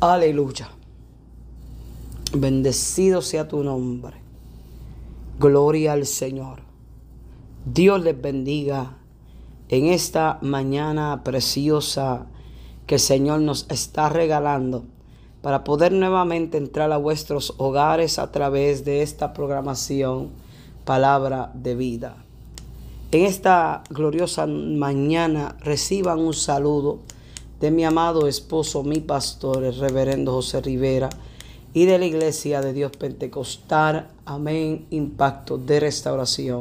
Aleluya. Bendecido sea tu nombre. Gloria al Señor. Dios les bendiga en esta mañana preciosa que el Señor nos está regalando para poder nuevamente entrar a vuestros hogares a través de esta programación Palabra de Vida. En esta gloriosa mañana reciban un saludo de mi amado esposo, mi pastor, el reverendo José Rivera, y de la Iglesia de Dios Pentecostal, Amén, Impacto de Restauración,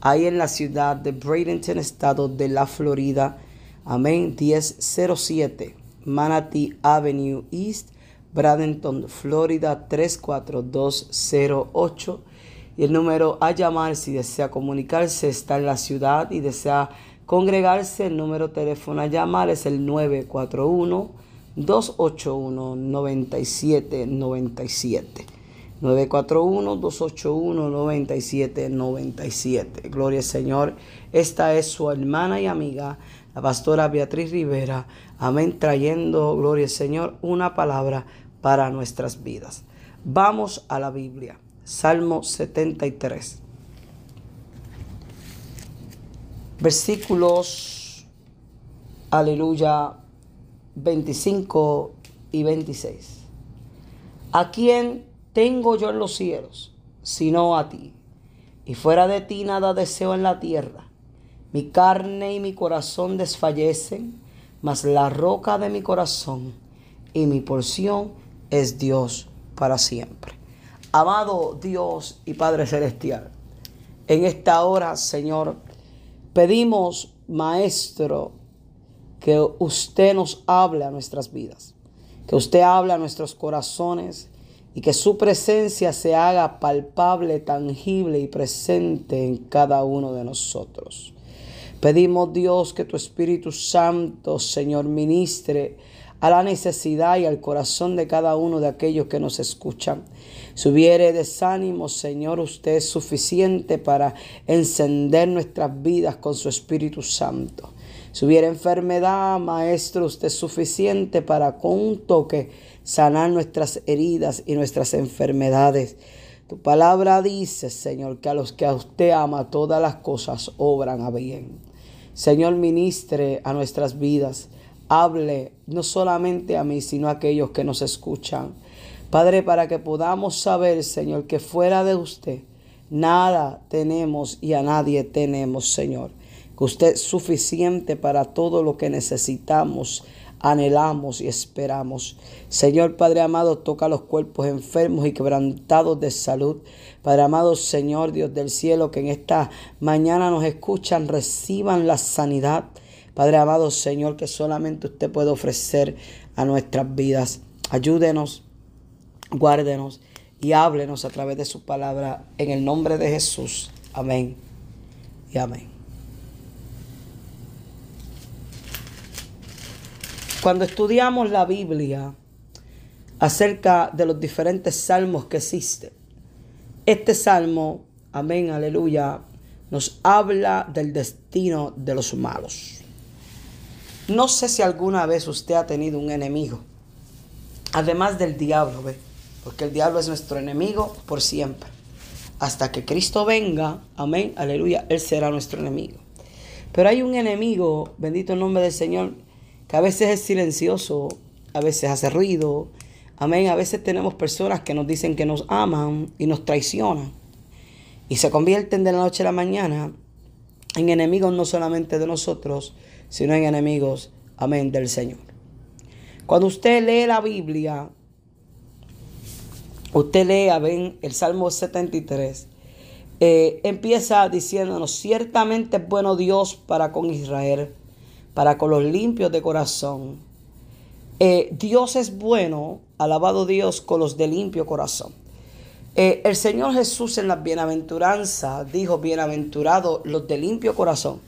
ahí en la ciudad de Bradenton, estado de la Florida, Amén, 1007, Manatee Avenue East, Bradenton, Florida, 34208. Y el número a llamar si desea comunicarse está en la ciudad y desea congregarse. El número de teléfono a llamar es el 941 281 9797. 941-281-9797. Gloria al Señor. Esta es su hermana y amiga, la pastora Beatriz Rivera. Amén. Trayendo, gloria al Señor, una palabra para nuestras vidas. Vamos a la Biblia. Salmo 73. Versículos, aleluya, 25 y 26. ¿A quién tengo yo en los cielos, sino a ti? Y fuera de ti nada deseo en la tierra. Mi carne y mi corazón desfallecen, mas la roca de mi corazón y mi porción es Dios para siempre. Amado Dios y Padre Celestial, en esta hora, Señor, pedimos, Maestro, que usted nos hable a nuestras vidas, que usted hable a nuestros corazones y que su presencia se haga palpable, tangible y presente en cada uno de nosotros. Pedimos Dios que tu Espíritu Santo, Señor, ministre a la necesidad y al corazón de cada uno de aquellos que nos escuchan. Si hubiere desánimo, Señor, usted es suficiente para encender nuestras vidas con su Espíritu Santo. Si hubiera enfermedad, Maestro, usted es suficiente para con un toque sanar nuestras heridas y nuestras enfermedades. Tu palabra dice, Señor, que a los que a usted ama todas las cosas obran a bien. Señor, ministre a nuestras vidas. Hable no solamente a mí, sino a aquellos que nos escuchan. Padre, para que podamos saber, Señor, que fuera de usted nada tenemos y a nadie tenemos, Señor. Que usted es suficiente para todo lo que necesitamos anhelamos y esperamos. Señor Padre amado, toca los cuerpos enfermos y quebrantados de salud. Padre amado, Señor Dios del cielo, que en esta mañana nos escuchan, reciban la sanidad. Padre amado, Señor, que solamente usted puede ofrecer a nuestras vidas. Ayúdenos, guárdenos y háblenos a través de su palabra en el nombre de Jesús. Amén y amén. Cuando estudiamos la Biblia acerca de los diferentes salmos que existen, este salmo, amén, aleluya, nos habla del destino de los malos. No sé si alguna vez usted ha tenido un enemigo, además del diablo, ¿ve? Porque el diablo es nuestro enemigo por siempre. Hasta que Cristo venga, amén, aleluya, Él será nuestro enemigo. Pero hay un enemigo, bendito el nombre del Señor, que a veces es silencioso, a veces hace ruido. Amén. A veces tenemos personas que nos dicen que nos aman y nos traicionan. Y se convierten de la noche a la mañana en enemigos no solamente de nosotros, sino en enemigos, amén, del Señor. Cuando usted lee la Biblia, usted lee, amén, el Salmo 73, eh, empieza diciéndonos, ciertamente es bueno Dios para con Israel para con los limpios de corazón. Eh, Dios es bueno, alabado Dios, con los de limpio corazón. Eh, el Señor Jesús en la bienaventuranza dijo, bienaventurados los de limpio corazón,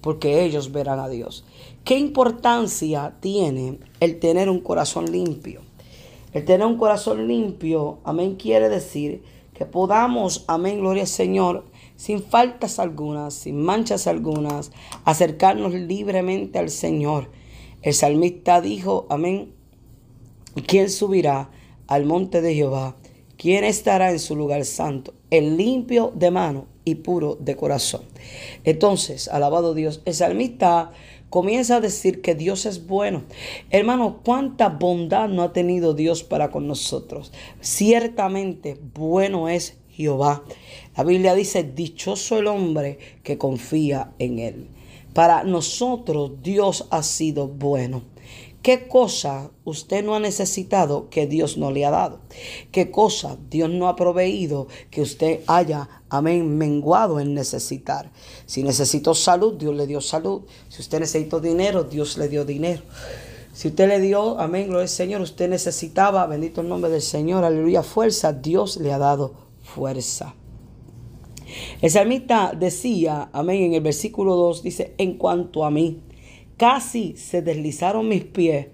porque ellos verán a Dios. ¿Qué importancia tiene el tener un corazón limpio? El tener un corazón limpio, amén, quiere decir que podamos, amén, gloria al Señor, sin faltas algunas, sin manchas algunas, acercarnos libremente al Señor. El salmista dijo, amén, ¿Quién subirá al monte de Jehová? ¿Quién estará en su lugar santo? El limpio de mano y puro de corazón. Entonces, alabado Dios, el salmista comienza a decir que Dios es bueno. Hermano, cuánta bondad no ha tenido Dios para con nosotros. Ciertamente bueno es Jehová. La Biblia dice, dichoso el hombre que confía en él. Para nosotros Dios ha sido bueno. ¿Qué cosa usted no ha necesitado que Dios no le ha dado? ¿Qué cosa Dios no ha proveído que usted haya, amén, menguado en necesitar? Si necesitó salud, Dios le dio salud. Si usted necesitó dinero, Dios le dio dinero. Si usted le dio, amén, gloria al Señor, usted necesitaba, bendito el nombre del Señor, aleluya, fuerza, Dios le ha dado fuerza. El salmista decía, amén, en el versículo 2 dice, en cuanto a mí, Casi se deslizaron mis pies,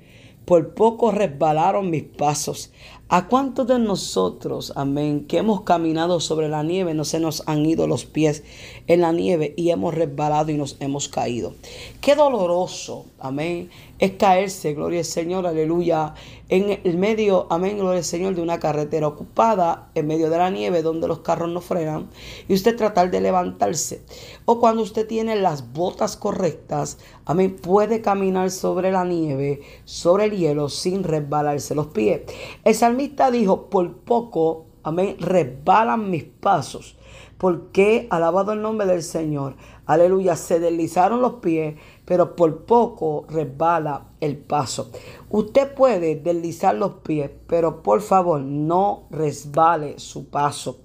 por poco resbalaron mis pasos. ¿A cuántos de nosotros, amén, que hemos caminado sobre la nieve, no se nos han ido los pies en la nieve y hemos resbalado y nos hemos caído? Qué doloroso, amén, es caerse, gloria al Señor, aleluya, en el medio, amén, gloria al Señor, de una carretera ocupada, en medio de la nieve, donde los carros no frenan, y usted tratar de levantarse. O cuando usted tiene las botas correctas, amén, puede caminar sobre la nieve, sobre el hielo, sin resbalarse los pies. El salmista dijo, por poco, amén, resbalan mis pasos. Porque, alabado el nombre del Señor, aleluya, se deslizaron los pies pero por poco resbala el paso. Usted puede deslizar los pies, pero por favor no resbale su paso.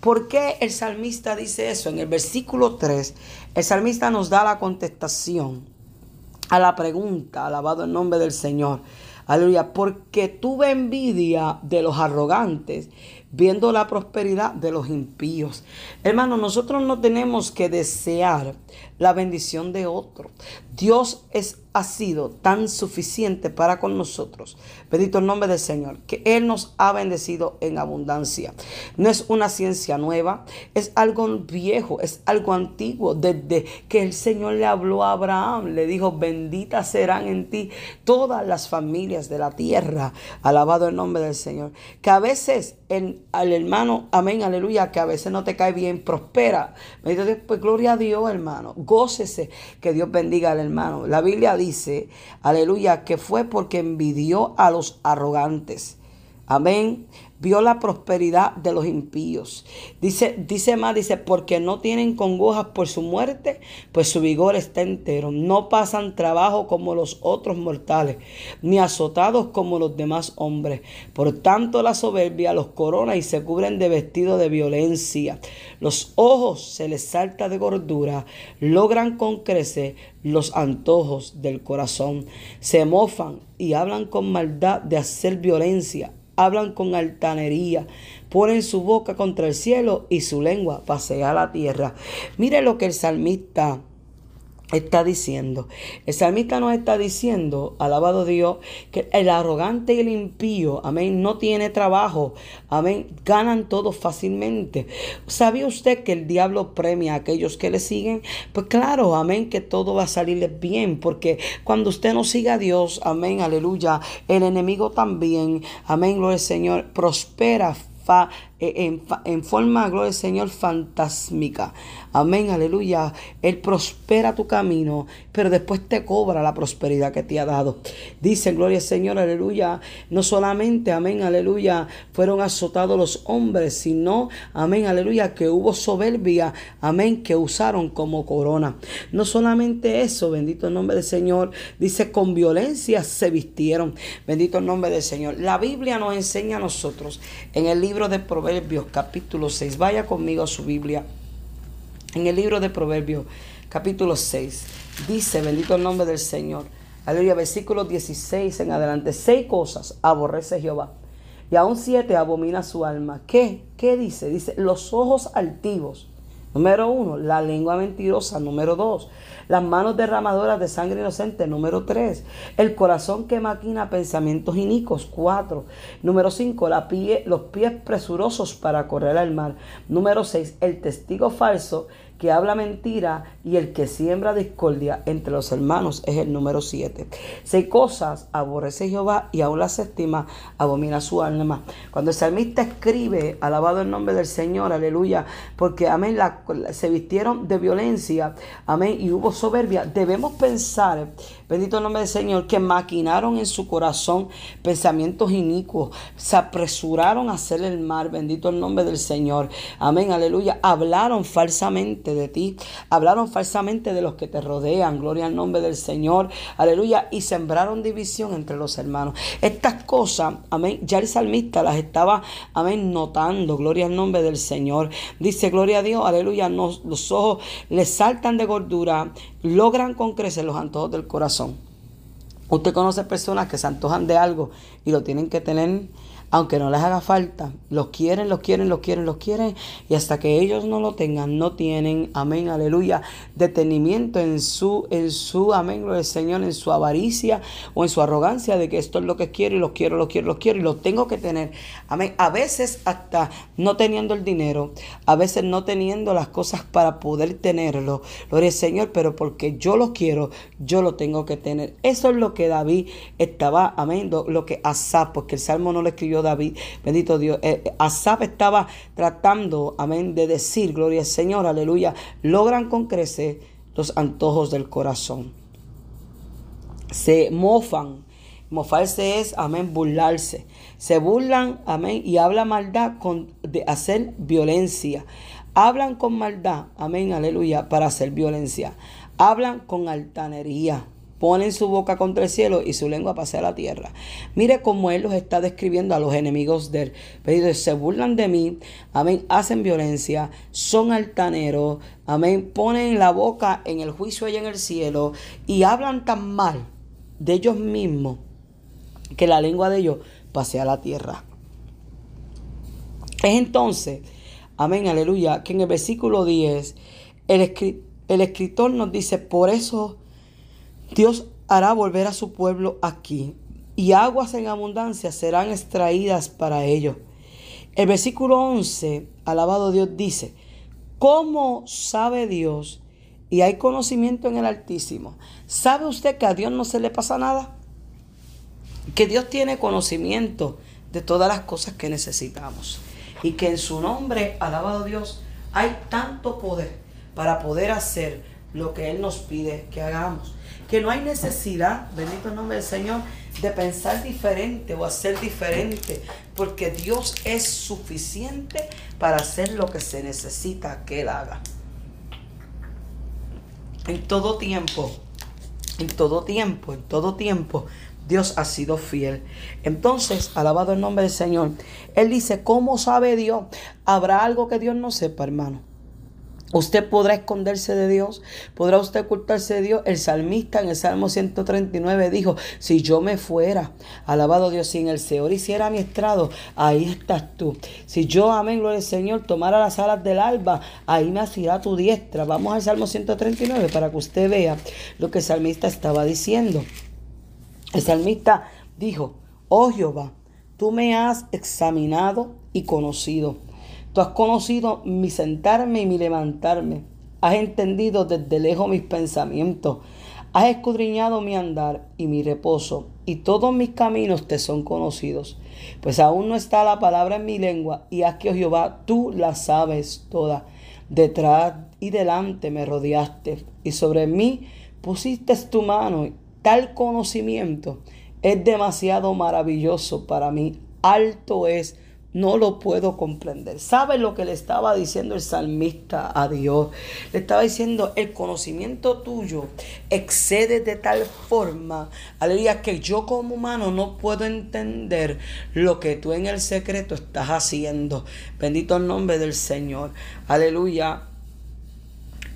¿Por qué el salmista dice eso? En el versículo 3, el salmista nos da la contestación a la pregunta, alabado el nombre del Señor. Aleluya, porque tuve envidia de los arrogantes, viendo la prosperidad de los impíos. Hermano, nosotros no tenemos que desear la bendición de otro. Dios es, ha sido tan suficiente para con nosotros. Bendito el nombre del Señor, que Él nos ha bendecido en abundancia. No es una ciencia nueva, es algo viejo, es algo antiguo. Desde que el Señor le habló a Abraham, le dijo, benditas serán en ti todas las familias de la tierra. Alabado el nombre del Señor. Que a veces el, al hermano, amén, aleluya, que a veces no te cae bien, prospera. Bendito Dios, pues gloria a Dios, hermano gócese, que Dios bendiga al hermano. La Biblia dice, aleluya, que fue porque envidió a los arrogantes. Amén vio la prosperidad de los impíos. Dice, dice más, dice, porque no tienen congojas por su muerte, pues su vigor está entero. No pasan trabajo como los otros mortales, ni azotados como los demás hombres. Por tanto, la soberbia los corona y se cubren de vestido de violencia. Los ojos se les salta de gordura, logran con crecer los antojos del corazón. Se mofan y hablan con maldad de hacer violencia hablan con altanería, ponen su boca contra el cielo y su lengua pasea la tierra. Mire lo que el salmista está diciendo. El salmista nos está diciendo, alabado Dios, que el arrogante y el impío, amén, no tiene trabajo, amén, ganan todo fácilmente. ¿Sabía usted que el diablo premia a aquellos que le siguen? Pues claro, amén, que todo va a salirle bien, porque cuando usted no siga a Dios, amén, aleluya, el enemigo también, amén, gloria al Señor, prospera en, en, forma, gloria al Señor, fantásmica. Amén, aleluya. Él prospera tu camino, pero después te cobra la prosperidad que te ha dado. Dice, gloria al Señor, aleluya. No solamente, amén, aleluya, fueron azotados los hombres, sino, amén, aleluya, que hubo soberbia, amén, que usaron como corona. No solamente eso, bendito el nombre del Señor, dice, con violencia se vistieron. Bendito el nombre del Señor. La Biblia nos enseña a nosotros en el libro de Proverbios capítulo 6. Vaya conmigo a su Biblia en el libro de Proverbios, capítulo 6, dice, bendito el nombre del Señor, aleluya, versículo 16 en adelante, seis cosas aborrece Jehová, y aún siete abomina su alma. ¿Qué? ¿Qué dice? Dice, los ojos altivos. Número uno, la lengua mentirosa. Número dos, las manos derramadoras de sangre inocente. Número tres, el corazón que maquina pensamientos inicos. Cuatro, número cinco, la pie, los pies presurosos para correr al mar. Número seis, el testigo falso que habla mentira y el que siembra discordia entre los hermanos es el número 7. Seis cosas aborrece Jehová y aún la séptima abomina su alma. Cuando el salmista escribe, alabado el nombre del Señor, aleluya, porque amén, se vistieron de violencia, amén, y hubo soberbia, debemos pensar, bendito nombre del Señor, que maquinaron en su corazón pensamientos inicuos, se apresuraron a hacer el mal, bendito el nombre del Señor, amén, aleluya, hablaron falsamente de ti, hablaron falsamente de los que te rodean, gloria al nombre del Señor, aleluya, y sembraron división entre los hermanos. Estas cosas, amén, ya el salmista las estaba, amén, notando, gloria al nombre del Señor. Dice, gloria a Dios, aleluya, los ojos le saltan de gordura, logran con crecer los antojos del corazón. Usted conoce personas que se antojan de algo y lo tienen que tener aunque no les haga falta, los quieren, los quieren, los quieren, los quieren, y hasta que ellos no lo tengan, no tienen, amén, aleluya, detenimiento en su, en su, amén, lo del Señor, en su avaricia o en su arrogancia de que esto es lo que quiero y lo quiero, lo quiero, lo quiero y lo tengo que tener, amén, a veces hasta no teniendo el dinero, a veces no teniendo las cosas para poder tenerlo, gloria al Señor, pero porque yo lo quiero, yo lo tengo que tener. Eso es lo que David estaba, amén, lo que Asaf, porque el Salmo no lo escribió David, bendito Dios. Eh, eh, Asaf estaba tratando, amén, de decir, gloria al Señor, aleluya. Logran con crecer los antojos del corazón. Se mofan. Mofarse es, amén, burlarse. Se burlan, amén, y habla maldad con, de hacer violencia. Hablan con maldad, amén, aleluya, para hacer violencia. Hablan con altanería ponen su boca contra el cielo y su lengua pasea la tierra. Mire cómo Él los está describiendo a los enemigos de él. Se burlan de mí, amén, hacen violencia, son altaneros, amén, ponen la boca en el juicio allá en el cielo y hablan tan mal de ellos mismos que la lengua de ellos pasea la tierra. Es entonces, amén, aleluya, que en el versículo 10 el, el escritor nos dice, por eso Dios hará volver a su pueblo aquí y aguas en abundancia serán extraídas para ellos. El versículo 11, alabado Dios, dice, ¿cómo sabe Dios y hay conocimiento en el Altísimo? ¿Sabe usted que a Dios no se le pasa nada? Que Dios tiene conocimiento de todas las cosas que necesitamos y que en su nombre, alabado Dios, hay tanto poder para poder hacer lo que Él nos pide que hagamos que no hay necesidad, bendito nombre del Señor, de pensar diferente o hacer diferente, porque Dios es suficiente para hacer lo que se necesita que Él haga. En todo tiempo, en todo tiempo, en todo tiempo, Dios ha sido fiel. Entonces, alabado el nombre del Señor. Él dice, ¿cómo sabe Dios? ¿Habrá algo que Dios no sepa, hermano? Usted podrá esconderse de Dios, podrá usted ocultarse de Dios. El salmista en el Salmo 139 dijo, si yo me fuera, alabado Dios, si en el Señor hiciera mi estrado, ahí estás tú. Si yo, amén, gloria al Señor, tomara las alas del alba, ahí me asirá tu diestra. Vamos al Salmo 139 para que usted vea lo que el salmista estaba diciendo. El salmista dijo, oh Jehová, tú me has examinado y conocido. Tú has conocido mi sentarme y mi levantarme. Has entendido desde lejos mis pensamientos. Has escudriñado mi andar y mi reposo, y todos mis caminos te son conocidos. Pues aún no está la palabra en mi lengua, y haz que, oh Jehová, tú la sabes toda. Detrás y delante me rodeaste, y sobre mí pusiste tu mano. Tal conocimiento es demasiado maravilloso para mí. Alto es no lo puedo comprender. ¿Sabe lo que le estaba diciendo el salmista a Dios? Le estaba diciendo, el conocimiento tuyo excede de tal forma, aleluya, que yo como humano no puedo entender lo que tú en el secreto estás haciendo. Bendito el nombre del Señor. Aleluya.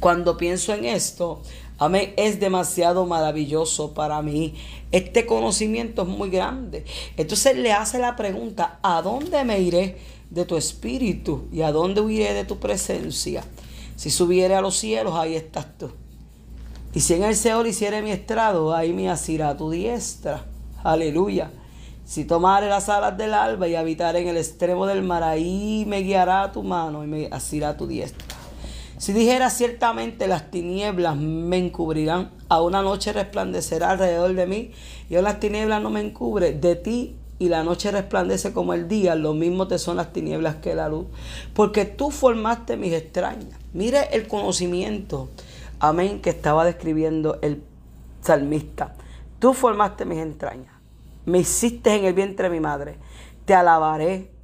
Cuando pienso en esto, Amén. Es demasiado maravilloso para mí. Este conocimiento es muy grande. Entonces le hace la pregunta, ¿a dónde me iré de tu espíritu? ¿Y a dónde huiré de tu presencia? Si subiere a los cielos, ahí estás tú. Y si en el Señor hiciere mi estrado, ahí me asirá tu diestra. Aleluya. Si tomare las alas del alba y habitar en el extremo del mar, ahí me guiará tu mano y me asirá tu diestra. Si dijera ciertamente las tinieblas me encubrirán, a una noche resplandecerá alrededor de mí, y las tinieblas no me encubre, de ti y la noche resplandece como el día, lo mismo te son las tinieblas que la luz, porque tú formaste mis extrañas. Mire el conocimiento, amén, que estaba describiendo el salmista. Tú formaste mis entrañas, me hiciste en el vientre de mi madre, te alabaré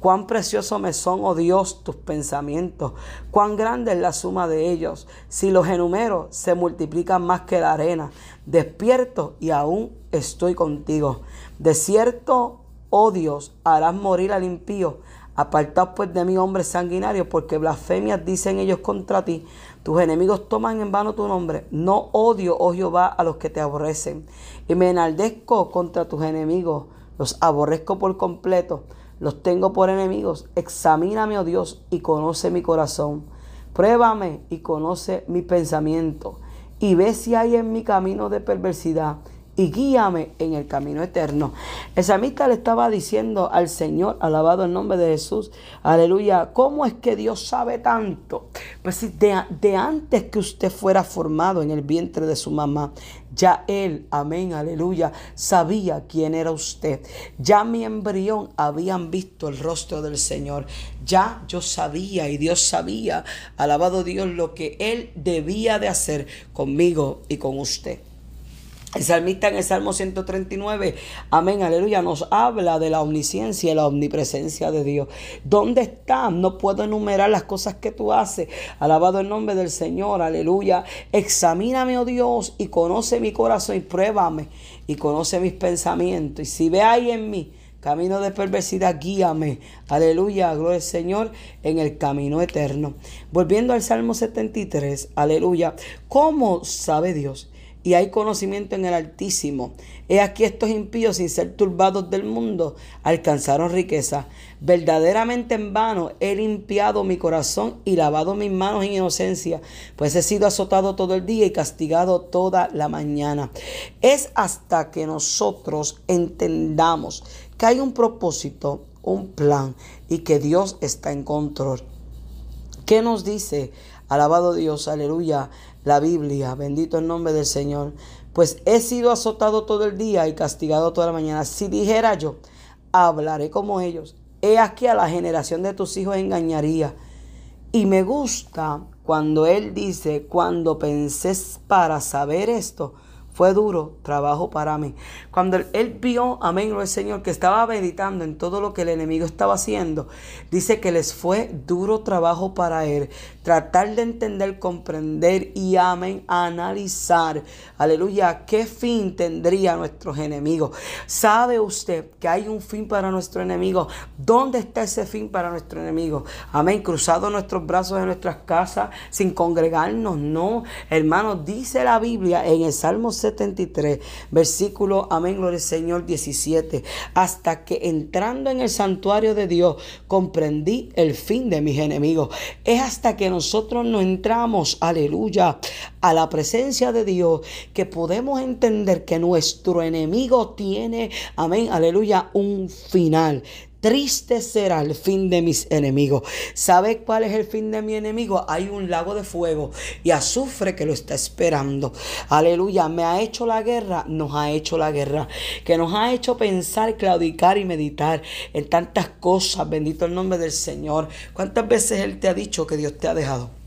Cuán precioso me son, oh Dios, tus pensamientos, cuán grande es la suma de ellos. Si los enumero, se multiplican más que la arena. Despierto y aún estoy contigo. De cierto, oh Dios, harás morir al impío Apartaos pues de mí, hombres sanguinarios, porque blasfemias dicen ellos contra ti. Tus enemigos toman en vano tu nombre. No odio, oh Jehová, a los que te aborrecen. Y me enaldezco contra tus enemigos. Los aborrezco por completo. Los tengo por enemigos. Examíname, oh Dios, y conoce mi corazón. Pruébame y conoce mi pensamiento. Y ve si hay en mi camino de perversidad y guíame en el camino eterno. El salmista le estaba diciendo al Señor, alabado el nombre de Jesús, aleluya, ¿cómo es que Dios sabe tanto? Pues de, de antes que usted fuera formado en el vientre de su mamá, ya Él, amén, aleluya, sabía quién era usted. Ya mi embrión habían visto el rostro del Señor. Ya yo sabía y Dios sabía, alabado Dios, lo que Él debía de hacer conmigo y con usted. El salmista en el Salmo 139, amén, aleluya, nos habla de la omnisciencia y la omnipresencia de Dios. ¿Dónde está? No puedo enumerar las cosas que tú haces. Alabado el nombre del Señor, aleluya. Examíname, oh Dios, y conoce mi corazón y pruébame y conoce mis pensamientos. Y si ve ahí en mí camino de perversidad, guíame. Aleluya, gloria al Señor, en el camino eterno. Volviendo al Salmo 73, aleluya. ¿Cómo sabe Dios? Y hay conocimiento en el Altísimo. He aquí estos impíos, sin ser turbados del mundo, alcanzaron riqueza. Verdaderamente en vano he limpiado mi corazón y lavado mis manos en inocencia, pues he sido azotado todo el día y castigado toda la mañana. Es hasta que nosotros entendamos que hay un propósito, un plan y que Dios está en control. ¿Qué nos dice? Alabado Dios, aleluya la Biblia, bendito el nombre del Señor, pues he sido azotado todo el día y castigado toda la mañana. Si dijera yo, hablaré como ellos, he aquí a la generación de tus hijos engañaría. Y me gusta cuando él dice, cuando pensé para saber esto, fue duro trabajo para mí. Cuando él vio, amén, el Señor, que estaba meditando en todo lo que el enemigo estaba haciendo, dice que les fue duro trabajo para él. Tratar de entender, comprender y, amén, analizar, aleluya, qué fin tendría nuestros enemigos. ¿Sabe usted que hay un fin para nuestro enemigo? ¿Dónde está ese fin para nuestro enemigo? Amén, cruzado nuestros brazos en nuestras casas sin congregarnos, no. Hermano, dice la Biblia en el Salmo 73, versículo, amén, gloria al Señor 17, hasta que entrando en el santuario de Dios comprendí el fin de mis enemigos. Es hasta que nosotros no entramos, aleluya, a la presencia de Dios que podemos entender que nuestro enemigo tiene, amén, aleluya, un final. Triste será el fin de mis enemigos. ¿Sabe cuál es el fin de mi enemigo? Hay un lago de fuego y azufre que lo está esperando. Aleluya. Me ha hecho la guerra, nos ha hecho la guerra. Que nos ha hecho pensar, claudicar y meditar en tantas cosas. Bendito el nombre del Señor. ¿Cuántas veces Él te ha dicho que Dios te ha dejado?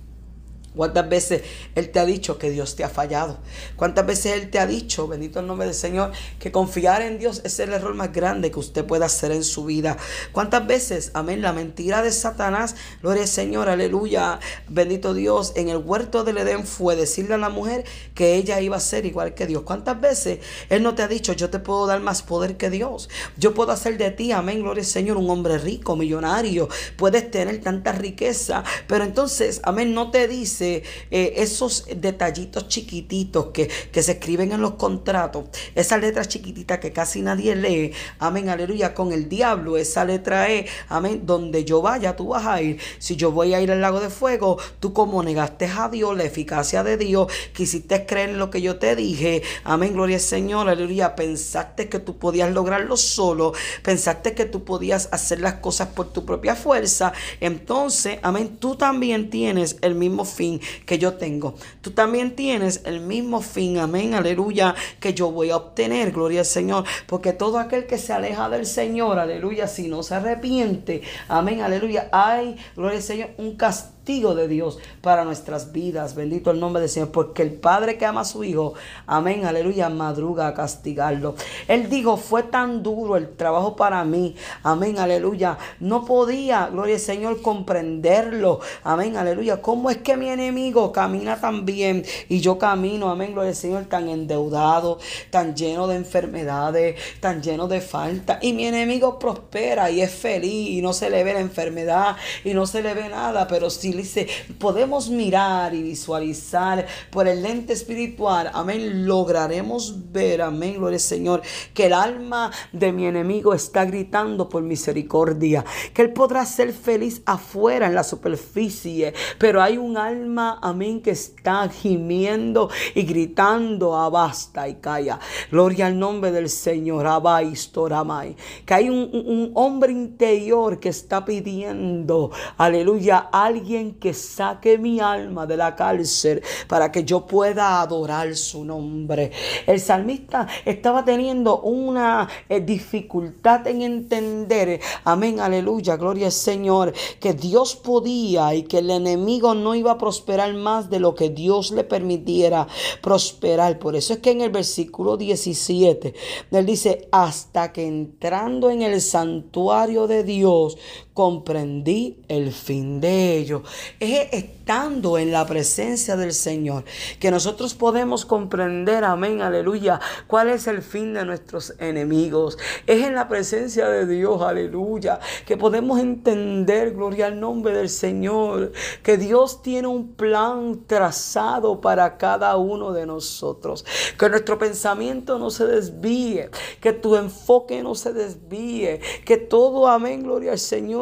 ¿Cuántas veces Él te ha dicho que Dios te ha fallado? ¿Cuántas veces Él te ha dicho, bendito el nombre del Señor, que confiar en Dios es el error más grande que usted pueda hacer en su vida? ¿Cuántas veces, amén, la mentira de Satanás, gloria al Señor, aleluya, bendito Dios, en el huerto del Edén fue decirle a la mujer que ella iba a ser igual que Dios? ¿Cuántas veces Él no te ha dicho, yo te puedo dar más poder que Dios? Yo puedo hacer de ti, amén, gloria al Señor, un hombre rico, millonario, puedes tener tanta riqueza, pero entonces, amén, no te dice eh, esos detallitos chiquititos que, que se escriben en los contratos, esas letras chiquititas que casi nadie lee, amén, aleluya, con el diablo, esa letra E, amén, donde yo vaya, tú vas a ir. Si yo voy a ir al lago de fuego, tú como negaste a Dios, la eficacia de Dios, quisiste creer en lo que yo te dije, amén, gloria al Señor, aleluya, pensaste que tú podías lograrlo solo, pensaste que tú podías hacer las cosas por tu propia fuerza, entonces, amén, tú también tienes el mismo fin que yo tengo. Tú también tienes el mismo fin, amén, aleluya, que yo voy a obtener, gloria al Señor, porque todo aquel que se aleja del Señor, aleluya, si no se arrepiente, amén, aleluya, hay, gloria al Señor, un castigo de Dios para nuestras vidas. Bendito el nombre del Señor, porque el Padre que ama a su Hijo, amén, aleluya, madruga a castigarlo. Él dijo, fue tan duro el trabajo para mí, amén, aleluya. No podía, gloria al Señor, comprenderlo, amén, aleluya. ¿Cómo es que mi enemigo camina tan bien y yo camino, amén, gloria al Señor, tan endeudado, tan lleno de enfermedades, tan lleno de falta? Y mi enemigo prospera y es feliz y no se le ve la enfermedad y no se le ve nada, pero si dice, podemos mirar y visualizar por el lente espiritual, amén, lograremos ver, amén, gloria al Señor, que el alma de mi enemigo está gritando por misericordia, que él podrá ser feliz afuera en la superficie, pero hay un alma, amén, que está gimiendo y gritando, abasta y calla. Gloria al nombre del Señor, Abaistoramai. Que hay un, un hombre interior que está pidiendo, aleluya, alguien que saque mi alma de la cárcel para que yo pueda adorar su nombre. El salmista estaba teniendo una eh, dificultad en entender, amén, aleluya, gloria al Señor, que Dios podía y que el enemigo no iba a prosperar más de lo que Dios le permitiera prosperar. Por eso es que en el versículo 17, él dice, hasta que entrando en el santuario de Dios, comprendí el fin de ellos. Es estando en la presencia del Señor que nosotros podemos comprender, amén, aleluya, cuál es el fin de nuestros enemigos. Es en la presencia de Dios, aleluya, que podemos entender, gloria al nombre del Señor, que Dios tiene un plan trazado para cada uno de nosotros. Que nuestro pensamiento no se desvíe, que tu enfoque no se desvíe, que todo, amén, gloria al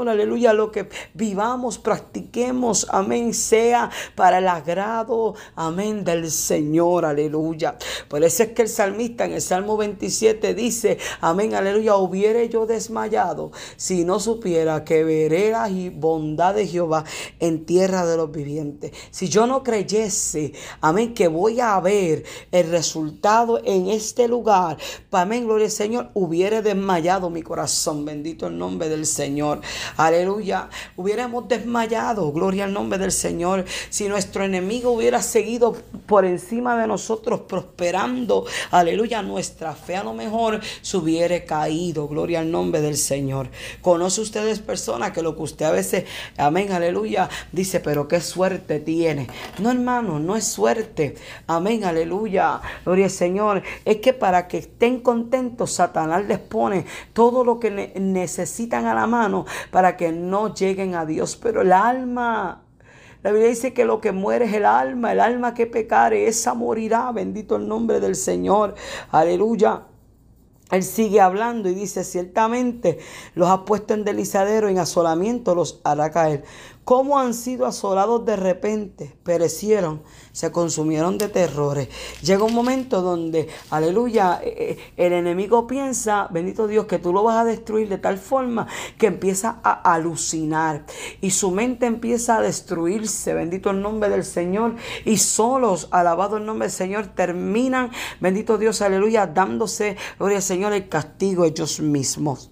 Aleluya, lo que vivamos, practiquemos, amén, sea para el agrado, amén, del Señor, aleluya. Por eso es que el salmista en el Salmo 27 dice, amén, aleluya, hubiere yo desmayado si no supiera que veré la bondad de Jehová en tierra de los vivientes. Si yo no creyese, amén, que voy a ver el resultado en este lugar, amén, gloria al Señor, hubiere desmayado mi corazón, bendito el nombre del Señor, aleluya, hubiéramos desmayado, gloria al nombre del Señor. Si nuestro enemigo hubiera seguido por encima de nosotros prosperando, aleluya, nuestra fe a lo mejor se hubiera caído, gloria al nombre del Señor. Conoce ustedes personas que lo que usted a veces, amén, aleluya, dice, pero qué suerte tiene. No, hermano, no es suerte. Amén, aleluya, gloria al Señor. Es que para que estén contentos, Satanás les pone todo lo que necesitan a la mano para que no lleguen a Dios. Pero el alma la Biblia dice que lo que muere es el alma, el alma que pecare, esa morirá. Bendito el nombre del Señor. Aleluya. Él sigue hablando y dice, ciertamente los ha puesto en deslizadero, en asolamiento los hará caer. ¿Cómo han sido asolados de repente? Perecieron, se consumieron de terrores. Llega un momento donde, aleluya, eh, eh, el enemigo piensa, bendito Dios, que tú lo vas a destruir de tal forma que empieza a alucinar y su mente empieza a destruirse, bendito el nombre del Señor, y solos, alabado el nombre del Señor, terminan, bendito Dios, aleluya, dándose, gloria al Señor, el castigo ellos mismos.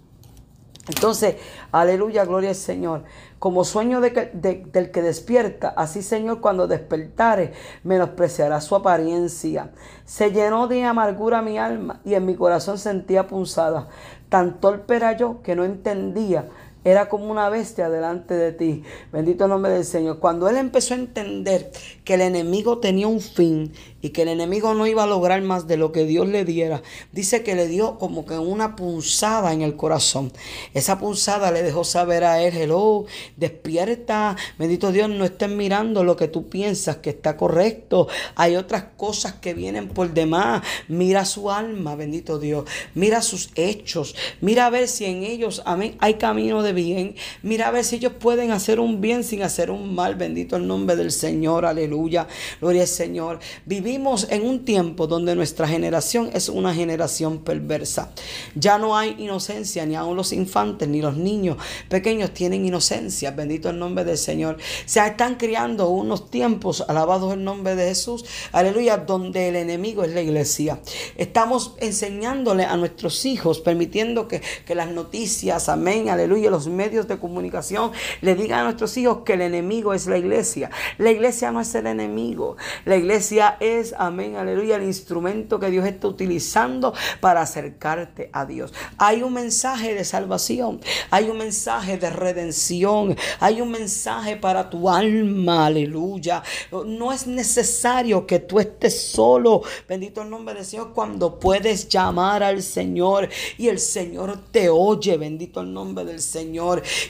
Entonces, aleluya, gloria al Señor. Como sueño de del que despierta, así Señor, cuando despertare, menospreciará su apariencia. Se llenó de amargura mi alma y en mi corazón sentía punzada. Tan torpe era yo que no entendía era como una bestia delante de ti. Bendito el nombre del Señor. Cuando él empezó a entender que el enemigo tenía un fin y que el enemigo no iba a lograr más de lo que Dios le diera, dice que le dio como que una punzada en el corazón. Esa punzada le dejó saber a él, hello, despierta, bendito Dios, no estés mirando lo que tú piensas que está correcto. Hay otras cosas que vienen por demás. Mira su alma, bendito Dios. Mira sus hechos. Mira a ver si en ellos, amén, hay camino de bien. Mira a ver si ellos pueden hacer un bien sin hacer un mal. Bendito el nombre del Señor. Aleluya. Gloria al Señor. Vivimos en un tiempo donde nuestra generación es una generación perversa. Ya no hay inocencia, ni aun los infantes, ni los niños pequeños tienen inocencia. Bendito el nombre del Señor. Se están criando unos tiempos, alabados el nombre de Jesús. Aleluya, donde el enemigo es la iglesia. Estamos enseñándole a nuestros hijos, permitiendo que, que las noticias, amén, aleluya, los medios de comunicación le digan a nuestros hijos que el enemigo es la iglesia. La iglesia no es el enemigo. La iglesia es, amén, aleluya, el instrumento que Dios está utilizando para acercarte a Dios. Hay un mensaje de salvación, hay un mensaje de redención, hay un mensaje para tu alma, aleluya. No es necesario que tú estés solo, bendito el nombre del Señor, cuando puedes llamar al Señor y el Señor te oye, bendito el nombre del Señor.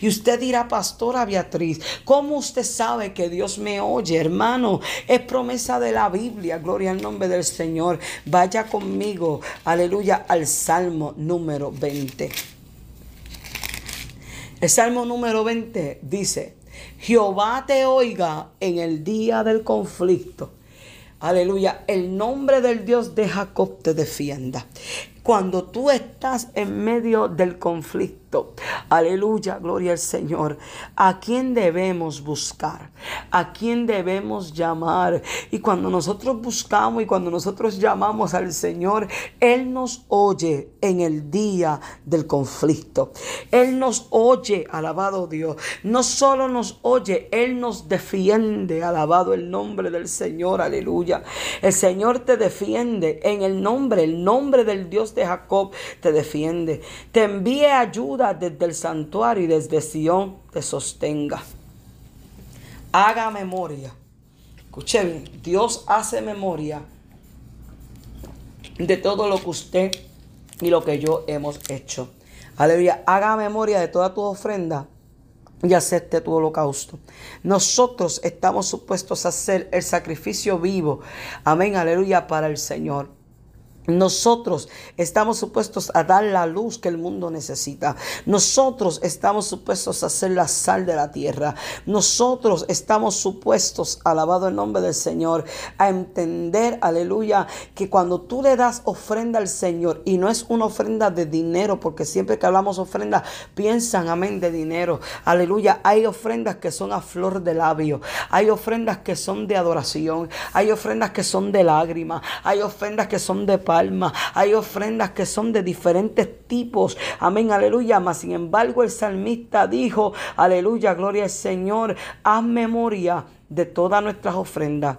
Y usted dirá, pastora Beatriz, ¿cómo usted sabe que Dios me oye, hermano? Es promesa de la Biblia, gloria al nombre del Señor. Vaya conmigo, aleluya, al Salmo número 20. El Salmo número 20 dice, Jehová te oiga en el día del conflicto. Aleluya, el nombre del Dios de Jacob te defienda. Cuando tú estás en medio del conflicto, aleluya, gloria al Señor, ¿a quién debemos buscar? ¿A quién debemos llamar? Y cuando nosotros buscamos y cuando nosotros llamamos al Señor, Él nos oye en el día del conflicto. Él nos oye, alabado Dios. No solo nos oye, Él nos defiende, alabado el nombre del Señor, aleluya. El Señor te defiende en el nombre, el nombre del Dios de Jacob te defiende. Te envíe ayuda desde el santuario y desde Sión te sostenga. Haga memoria. Escuche bien, Dios hace memoria de todo lo que usted y lo que yo hemos hecho. Aleluya, haga memoria de toda tu ofrenda y acepte tu holocausto. Nosotros estamos supuestos a hacer el sacrificio vivo. Amén, aleluya, para el Señor. Nosotros estamos supuestos a dar la luz que el mundo necesita. Nosotros estamos supuestos a ser la sal de la tierra. Nosotros estamos supuestos, alabado el nombre del Señor, a entender, aleluya, que cuando tú le das ofrenda al Señor, y no es una ofrenda de dinero, porque siempre que hablamos ofrenda, piensan, amén, de dinero. Aleluya, hay ofrendas que son a flor de labio. Hay ofrendas que son de adoración. Hay ofrendas que son de lágrimas. Hay ofrendas que son de paz Hay ofrendas que son de diferentes tipos. Amén, aleluya. Mas sin embargo el salmista dijo, aleluya, gloria al Señor, haz memoria de todas nuestras ofrendas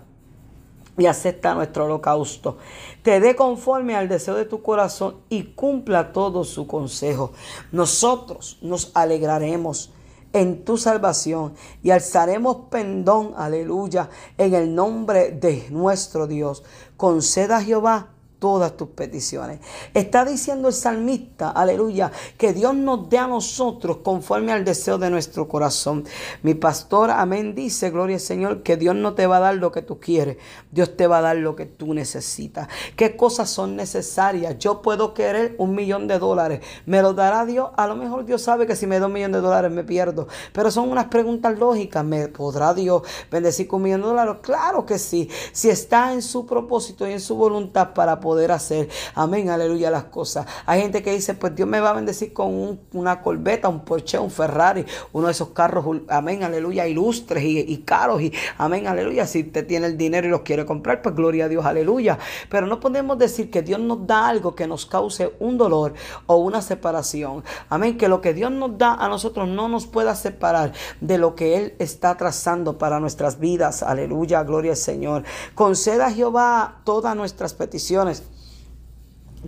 y acepta nuestro holocausto. Te dé conforme al deseo de tu corazón y cumpla todo su consejo. Nosotros nos alegraremos en tu salvación y alzaremos pendón, aleluya, en el nombre de nuestro Dios. Conceda Jehová todas tus peticiones. Está diciendo el salmista, aleluya, que Dios nos dé a nosotros conforme al deseo de nuestro corazón. Mi pastor, amén, dice, gloria al Señor, que Dios no te va a dar lo que tú quieres, Dios te va a dar lo que tú necesitas. ¿Qué cosas son necesarias? Yo puedo querer un millón de dólares, ¿me lo dará Dios? A lo mejor Dios sabe que si me da un millón de dólares me pierdo, pero son unas preguntas lógicas. ¿Me podrá Dios bendecir con un millón de dólares? Claro que sí, si está en su propósito y en su voluntad para poder poder hacer, amén, aleluya, las cosas. Hay gente que dice, pues Dios me va a bendecir con una corbeta, un Porsche, un Ferrari, uno de esos carros, amén, aleluya, ilustres y, caros, y amén, aleluya. Si te tiene el dinero y los quiere comprar, pues gloria a Dios, aleluya. Pero no podemos decir que Dios nos da algo que nos cause un dolor o una separación. Amén, que lo que Dios nos da a nosotros no nos pueda separar de lo que Él está trazando para nuestras vidas. Aleluya, gloria al Señor. Conceda a Jehová todas nuestras peticiones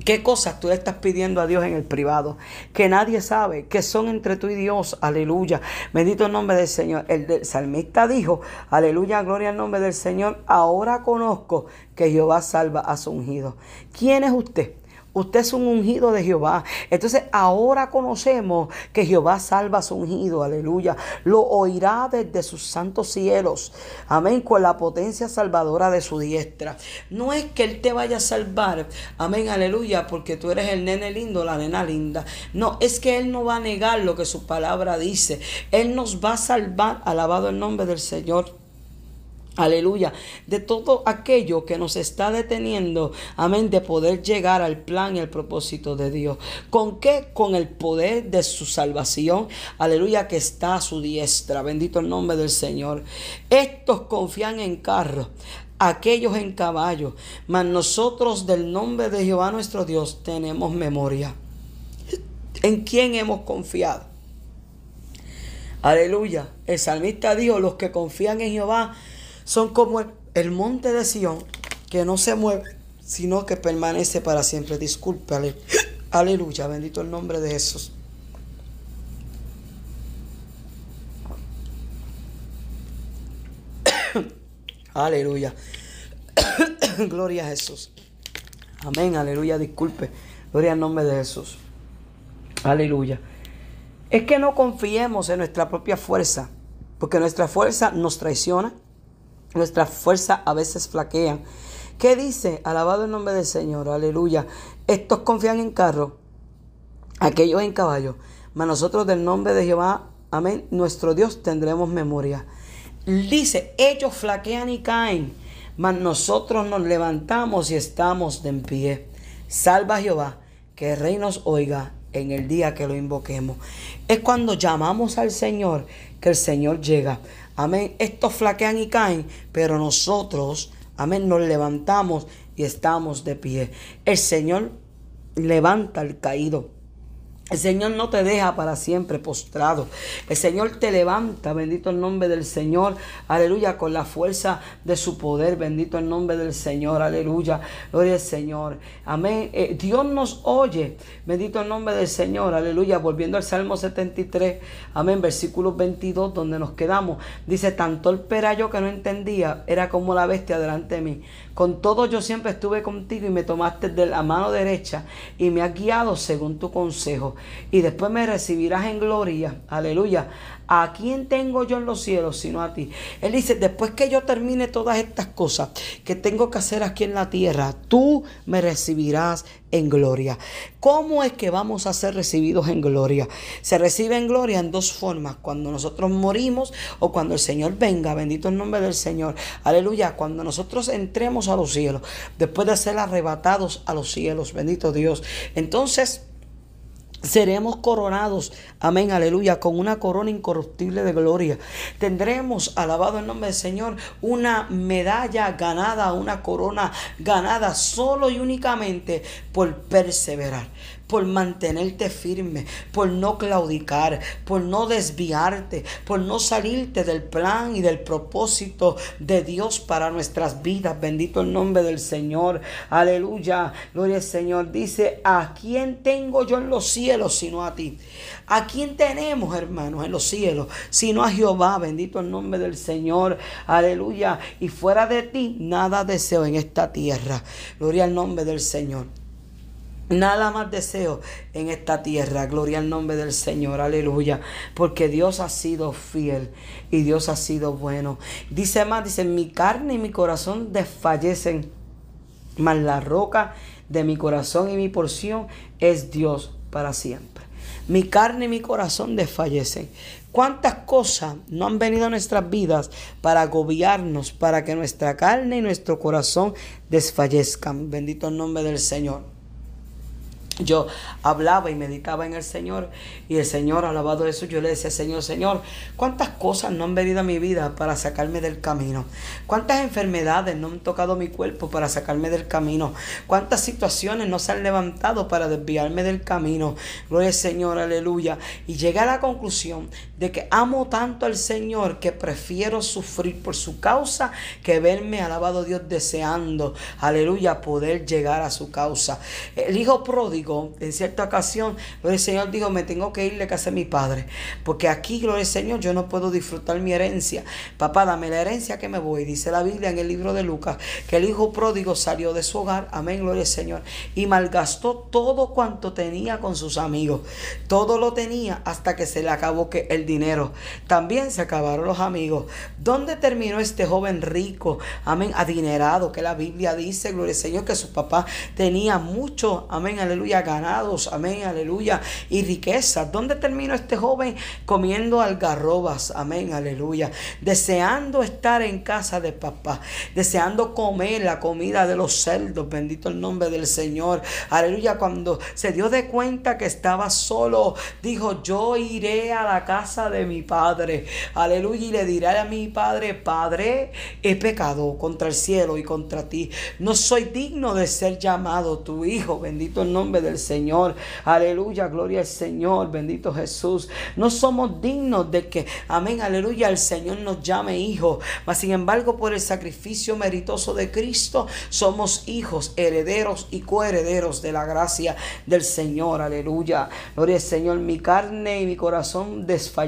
¿Qué cosas tú estás pidiendo a Dios en el privado? Que nadie sabe, que son entre tú y Dios. Aleluya. Bendito el nombre del Señor. El, salmista dijo, aleluya, gloria al nombre del Señor. Ahora conozco que Jehová salva a su ungido. ¿Quién es usted? Usted es un ungido de Jehová. Entonces ahora conocemos que Jehová salva a su ungido. Aleluya. Lo oirá desde sus santos cielos. Amén. Con la potencia salvadora de su diestra. No es que Él te vaya a salvar. Amén. Aleluya. Porque tú eres el nene lindo, la nena linda. No, es que Él no va a negar lo que su palabra dice. Él nos va a salvar. Alabado el nombre del Señor. Aleluya. De todo aquello que nos está deteniendo, amén, de poder llegar al plan y al propósito de Dios. ¿Con qué? Con el poder de su salvación. Aleluya, que está a su diestra. Bendito el nombre del Señor. Estos confían en carros aquellos en caballos, mas nosotros del nombre de Jehová nuestro Dios tenemos memoria. ¿En quién hemos confiado? Aleluya. El salmista dijo, los que confían en Jehová son como el, monte de Sión que no se mueve, sino que permanece para siempre. Disculpe, aleluya, bendito el nombre de Jesús. aleluya. Gloria a Jesús. Amén, aleluya, disculpe. Gloria al nombre de Jesús. Aleluya. Es que no confiemos en nuestra propia fuerza, porque nuestra fuerza nos traiciona, nuestra fuerza a veces flaquean. ¿Qué dice? Alabado el nombre del Señor, aleluya. Estos confían en carro, aquellos en caballo, mas nosotros del nombre de Jehová, amén, nuestro Dios tendremos memoria. Dice, ellos flaquean y caen, mas nosotros nos levantamos y estamos de en pie. Salva Jehová, que el rey nos oiga en el día que lo invoquemos. Es cuando llamamos al Señor que el Señor llega. Amén. Estos flaquean y caen, pero nosotros, amén, nos levantamos y estamos de pie. El Señor levanta al caído. El Señor no te deja para siempre postrado. El Señor te levanta, bendito el nombre del Señor, aleluya, con la fuerza de su poder, bendito el nombre del Señor, aleluya, gloria al Señor, amén. Eh, Dios nos oye, bendito el nombre del Señor, aleluya, volviendo al Salmo 73, amén, versículo 22, donde nos quedamos, dice, tanto el yo que no entendía, era como la bestia delante de mí. Con todo yo siempre estuve contigo y me tomaste de la mano derecha y me has guiado según tu consejo. Y después me recibirás en gloria. Aleluya. ¿A quién tengo yo en los cielos sino a ti? Él dice, después que yo termine todas estas cosas que tengo que hacer aquí en la tierra, tú me recibirás en gloria. ¿Cómo es que vamos a ser recibidos en gloria? Se recibe en gloria en dos formas, cuando nosotros morimos o cuando el Señor venga, bendito el nombre del Señor. Aleluya, cuando nosotros entremos a los cielos, después de ser arrebatados a los cielos, bendito Dios. Entonces, Seremos coronados, amén, aleluya, con una corona incorruptible de gloria. Tendremos, alabado el nombre del Señor, una medalla ganada, una corona ganada solo y únicamente por perseverar por mantenerte firme, por no claudicar, por no desviarte, por no salirte del plan y del propósito de Dios para nuestras vidas. Bendito el nombre del Señor. Aleluya. Gloria al Señor. Dice, ¿a quién tengo yo en los cielos sino a ti? ¿A quién tenemos, hermanos, en los cielos sino a Jehová? Bendito el nombre del Señor. Aleluya. Y fuera de ti, nada deseo en esta tierra. Gloria al nombre del Señor. Nada más deseo en esta tierra. Gloria al nombre del Señor. Aleluya. Porque Dios ha sido fiel y Dios ha sido bueno. Dice más, dice, mi carne y mi corazón desfallecen. Mas la roca de mi corazón y mi porción es Dios para siempre. Mi carne y mi corazón desfallecen. ¿Cuántas cosas no han venido a nuestras vidas para agobiarnos, para que nuestra carne y nuestro corazón desfallezcan? Bendito el nombre del Señor. Yo hablaba y meditaba en el Señor y el Señor, alabado eso, yo le decía, Señor, Señor, ¿cuántas cosas no han venido a mi vida para sacarme del camino? ¿Cuántas enfermedades no han tocado mi cuerpo para sacarme del camino? ¿Cuántas situaciones no se han levantado para desviarme del camino? Gloria al Señor, aleluya. Y llegué a la conclusión de que amo tanto al Señor que prefiero sufrir por su causa que verme, alabado Dios, deseando, aleluya, poder llegar a su causa. El hijo pródigo en cierta ocasión, al Señor dijo, me tengo que ir de casa de mi padre, porque aquí, gloria al Señor, yo no puedo disfrutar mi herencia. Papá, dame la herencia que me voy. Dice la Biblia en el libro de Lucas, que el hijo pródigo salió de su hogar, amén, gloria al Señor, y malgastó todo cuanto tenía con sus amigos. Todo lo tenía hasta que se le acabó que el dinero. También se acabaron los amigos. ¿Dónde terminó este joven rico, amén, adinerado, que la Biblia dice, gloria al Señor, que su papá tenía mucho, amén, aleluya ganados, amén, aleluya, y riquezas. ¿Dónde terminó este joven comiendo algarrobas, amén, aleluya? Deseando estar en casa de papá, deseando comer la comida de los cerdos, bendito el nombre del Señor, aleluya. Cuando se dio de cuenta que estaba solo, dijo, yo iré a la casa de mi padre, aleluya, y le diré a mi padre, Padre, he pecado contra el cielo y contra ti. No soy digno de ser llamado tu hijo, bendito el nombre del Señor. Aleluya, gloria al Señor, bendito Jesús. No somos dignos de que, amén, aleluya, el Señor nos llame hijo. Mas sin embargo, por el sacrificio meritoso de Cristo, somos hijos, herederos y coherederos de la gracia del Señor. Aleluya, gloria al Señor. Mi carne y mi corazón desfallecen,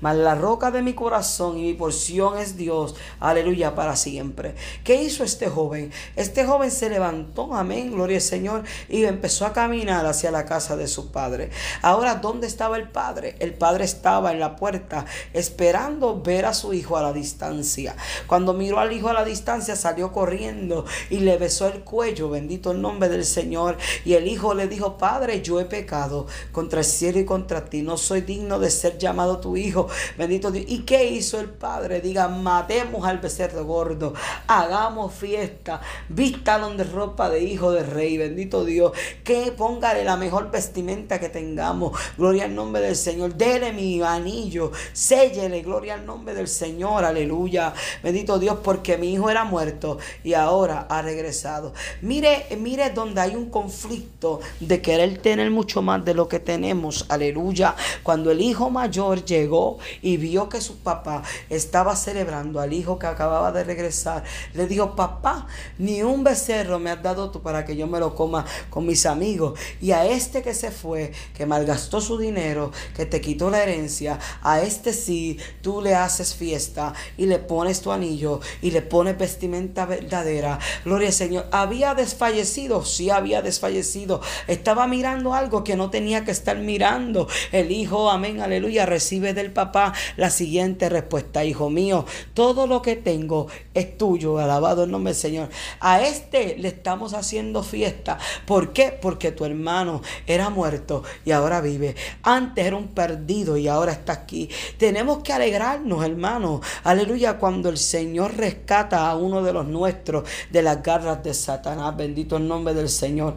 mas la roca de mi corazón y mi porción es Dios. Aleluya, para siempre. ¿Qué hizo este joven? Este joven se levantó, amén, gloria al Señor, y empezó a caminar hacia la casa de su padre. Ahora, ¿dónde estaba el padre? El padre estaba en la puerta esperando ver a su hijo a la distancia. Cuando miró al hijo a la distancia, salió corriendo y le besó el cuello, bendito el nombre del Señor. Y el hijo le dijo, Padre, yo he pecado contra el cielo y contra ti. No soy digno de ser llamado tu hijo. Bendito Dios. ¿Y qué hizo el padre? Diga, matemos al becerro gordo, hagamos fiesta, vista donde ropa de hijo de rey. Bendito Dios. ¿Qué póngale la mejor vestimenta que tengamos. Gloria al nombre del Señor. Dele mi anillo. Séllele. Gloria al nombre del Señor. Aleluya. Bendito Dios, porque mi hijo era muerto y ahora ha regresado. Mire, mire donde hay un conflicto de querer tener mucho más de lo que tenemos. Aleluya. Cuando el hijo mayor llegó y vio que su papá estaba celebrando al hijo que acababa de regresar, le dijo, papá, ni un becerro me has dado tú para que yo me lo coma con mis amigos y a este que se fue, que malgastó su dinero, que te quitó la herencia, a este sí tú le haces fiesta y le pones tu anillo y le pones vestimenta verdadera. Gloria al Señor. ¿Había desfallecido? Sí, había desfallecido. Estaba mirando algo que no tenía que estar mirando. El hijo, amén, aleluya, recibe del papá la siguiente respuesta. Hijo mío, todo lo que tengo es tuyo. Alabado el nombre del Señor. A este le estamos haciendo fiesta. ¿Por qué? Porque que tu hermano era muerto y ahora vive. Antes era un perdido y ahora está aquí. Tenemos que alegrarnos, hermano. Aleluya, cuando el Señor rescata a uno de los nuestros de las garras de Satanás. Bendito el nombre del Señor.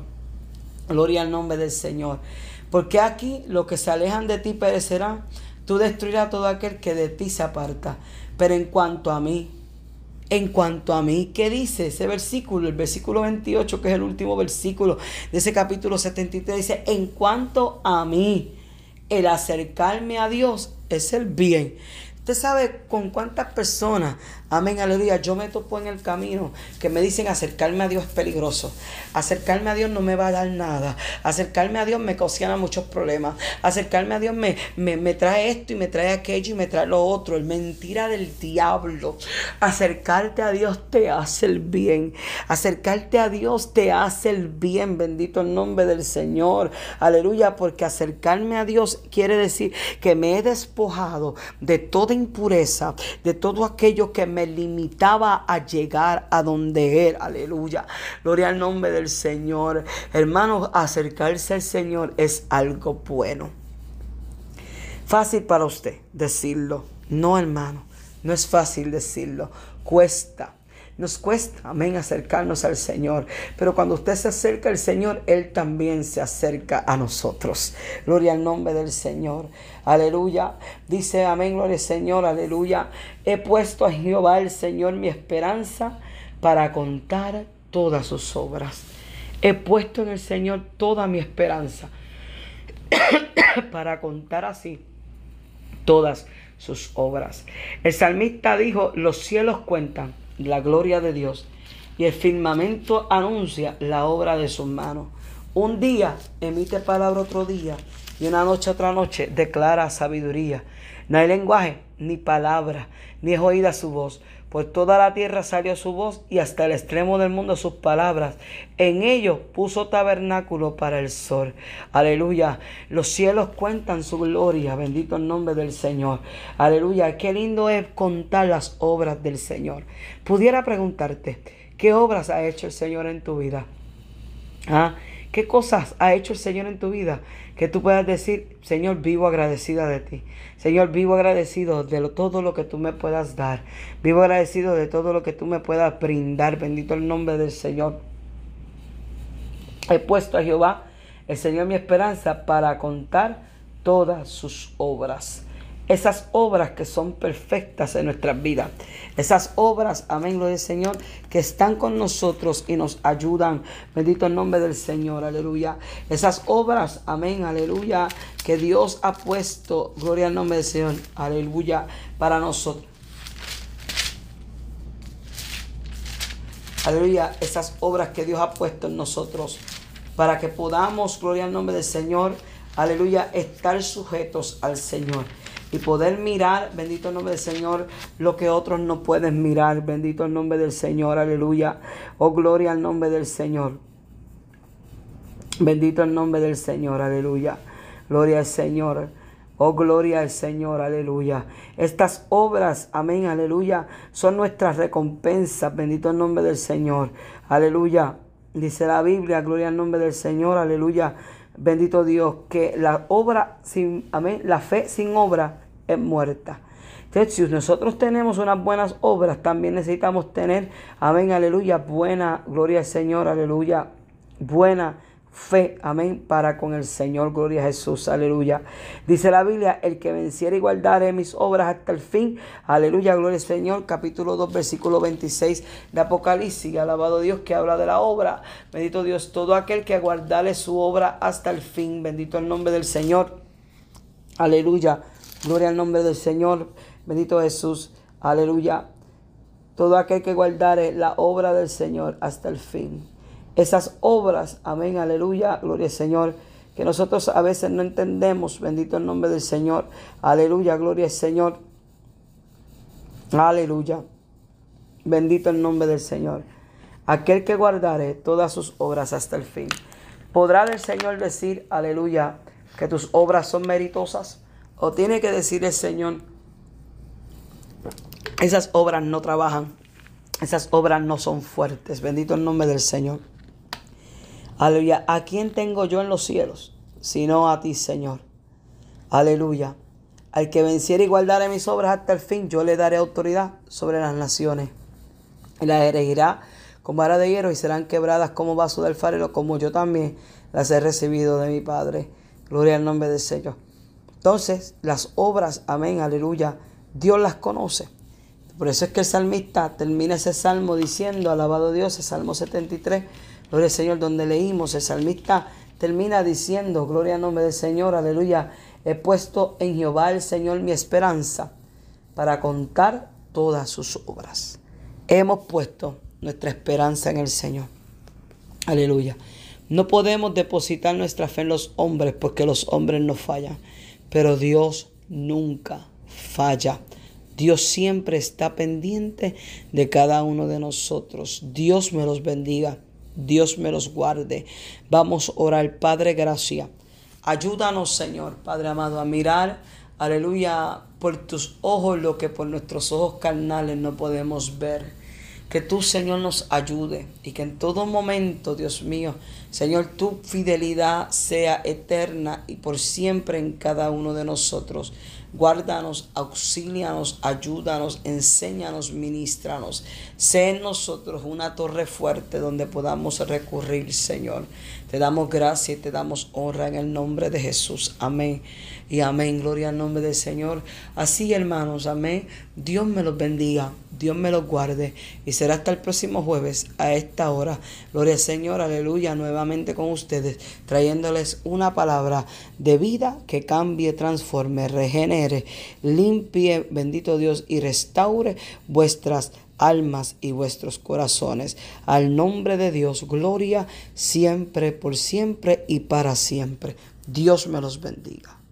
Gloria al nombre del Señor. Porque aquí los que se alejan de ti perecerán. Tú destruirás a todo aquel que de ti se aparta. Pero en cuanto a mí, en cuanto a mí, ¿qué dice ese versículo? El versículo 28, que es el último versículo de ese capítulo 73, dice, en cuanto a mí, el acercarme a Dios es el bien. Usted sabe con cuántas personas, amén, aleluya, yo me topo en el camino que me dicen acercarme a Dios es peligroso. Acercarme a Dios no me va a dar nada. Acercarme a Dios me ocasiona muchos problemas. Acercarme a Dios me, me, me trae esto y me trae aquello y me trae lo otro. El mentira del diablo. Acercarte a Dios te hace el bien. Acercarte a Dios te hace el bien. Bendito el nombre del Señor. Aleluya, porque acercarme a Dios quiere decir que me he despojado de toda impureza, de todo aquello que me limitaba a llegar a donde Él. Aleluya. Gloria al nombre del Señor. Hermanos, acercarse al Señor es algo bueno. Fácil para usted decirlo. No, hermano. No es fácil decirlo. Cuesta. Nos cuesta, amén, acercarnos al Señor. Pero cuando usted se acerca al Señor, Él también se acerca a nosotros. Gloria al nombre del Señor. Aleluya. Dice, amén, gloria al Señor, aleluya. He puesto a Jehová el Señor mi esperanza para contar todas sus obras. He puesto en el Señor toda mi esperanza para contar así todas sus obras. El salmista dijo, los cielos cuentan la gloria de Dios y el firmamento anuncia la obra de sus manos. Un día emite palabra otro día y una noche otra noche declara sabiduría. No hay lenguaje ni palabra, ni es oída su voz, por toda la tierra salió su voz y hasta el extremo del mundo sus palabras. En ellos puso tabernáculo para el sol. Aleluya. Los cielos cuentan su gloria. Bendito el nombre del Señor. Aleluya. Qué lindo es contar las obras del Señor. Pudiera preguntarte, ¿qué obras ha hecho el Señor en tu vida? ¿Ah? ¿Qué cosas ha hecho el Señor en tu vida? Que tú puedas decir, Señor, vivo agradecida de ti. Señor, vivo agradecido de todo lo que tú me puedas dar. Vivo agradecido de todo lo que tú me puedas brindar. Bendito el nombre del Señor. He puesto a Jehová, el Señor, mi esperanza para contar todas sus obras esas obras que son perfectas en nuestras vidas. Esas obras, amén, lo del Señor, que están con nosotros y nos ayudan. Bendito el nombre del Señor, aleluya. Esas obras, amén, aleluya, que Dios ha puesto, gloria al nombre del Señor, aleluya, para nosotros. Aleluya, esas obras que Dios ha puesto en nosotros para que podamos, gloria al nombre del Señor, aleluya, estar sujetos al Señor y poder mirar, bendito el nombre del Señor, lo que otros no pueden mirar. Bendito el nombre del Señor, aleluya. Oh, gloria al nombre del Señor. Bendito el nombre del Señor, aleluya. Gloria al Señor. Oh, gloria al Señor, aleluya. Estas obras, amén, aleluya, son nuestras recompensas. Bendito el nombre del Señor, aleluya. Dice la Biblia, gloria al nombre del Señor, aleluya. Bendito Dios, que la obra sin, amén, la fe sin obra muerta. Entonces, si nosotros tenemos unas buenas obras, también necesitamos tener, amén, aleluya, buena, gloria al Señor, aleluya, buena fe, amén, para con el Señor, gloria a Jesús, aleluya. Dice la Biblia, el que venciera y guardare mis obras hasta el fin, aleluya, gloria al Señor, capítulo 2, versículo 26 de Apocalipsis, alabado Dios que habla de la obra, bendito Dios, todo aquel que guardare su obra hasta el fin, bendito el nombre del Señor, aleluya. Gloria al nombre del Señor. Bendito Jesús. Aleluya. Todo aquel que guardare la obra del Señor hasta el fin. Esas obras, amén, aleluya, gloria al Señor, que nosotros a veces no entendemos. Bendito el nombre del Señor. Aleluya, gloria al Señor. Aleluya. Bendito el nombre del Señor. Aquel que guardare todas sus obras hasta el fin. ¿Podrá el Señor decir, aleluya, que tus obras son meritosas? O tiene que decir el Señor, esas obras no trabajan, esas obras no son fuertes. Bendito el nombre del Señor. Aleluya. ¿A quién tengo yo en los cielos? Sino a ti, Señor. Aleluya. Al que venciera y guardare mis obras hasta el fin, yo le daré autoridad sobre las naciones. Y las erigirá con vara de hierro y serán quebradas como vaso del farero, como yo también las he recibido de mi Padre. Gloria al nombre del Señor. Entonces, las obras, amén, aleluya, Dios las conoce. Por eso es que el salmista termina ese salmo diciendo, alabado Dios, el salmo 73, gloria al Señor, donde leímos, el salmista termina diciendo, gloria al nombre del Señor, aleluya, he puesto en Jehová el Señor mi esperanza para contar todas sus obras. Hemos puesto nuestra esperanza en el Señor. Aleluya. No podemos depositar nuestra fe en los hombres porque los hombres nos fallan. Pero Dios nunca falla. Dios siempre está pendiente de cada uno de nosotros. Dios me los bendiga. Dios me los guarde. Vamos a orar, Padre, gracia. Ayúdanos, Señor, Padre amado, a mirar, aleluya, por tus ojos lo que por nuestros ojos carnales no podemos ver. Que tú, Señor, nos ayude y que en todo momento, Dios mío, Señor, tu fidelidad sea eterna y por siempre en cada uno de nosotros. Guárdanos, auxílianos, ayúdanos, enséñanos, ministranos. Sé en nosotros una torre fuerte donde podamos recurrir, Señor. Te damos gracia y te damos honra en el nombre de Jesús. Amén. Y amén. Gloria al nombre del Señor. Así, hermanos, amén. Dios me los bendiga. Dios me los guarde. Y será hasta el próximo jueves a esta hora. Gloria al Señor. Aleluya. Nuevamente con ustedes. Trayéndoles una palabra de vida que cambie, transforme, regenere, limpie, bendito Dios, y restaure vuestras almas y vuestros corazones. Al nombre de Dios, gloria siempre, por siempre y para siempre. Dios me los bendiga.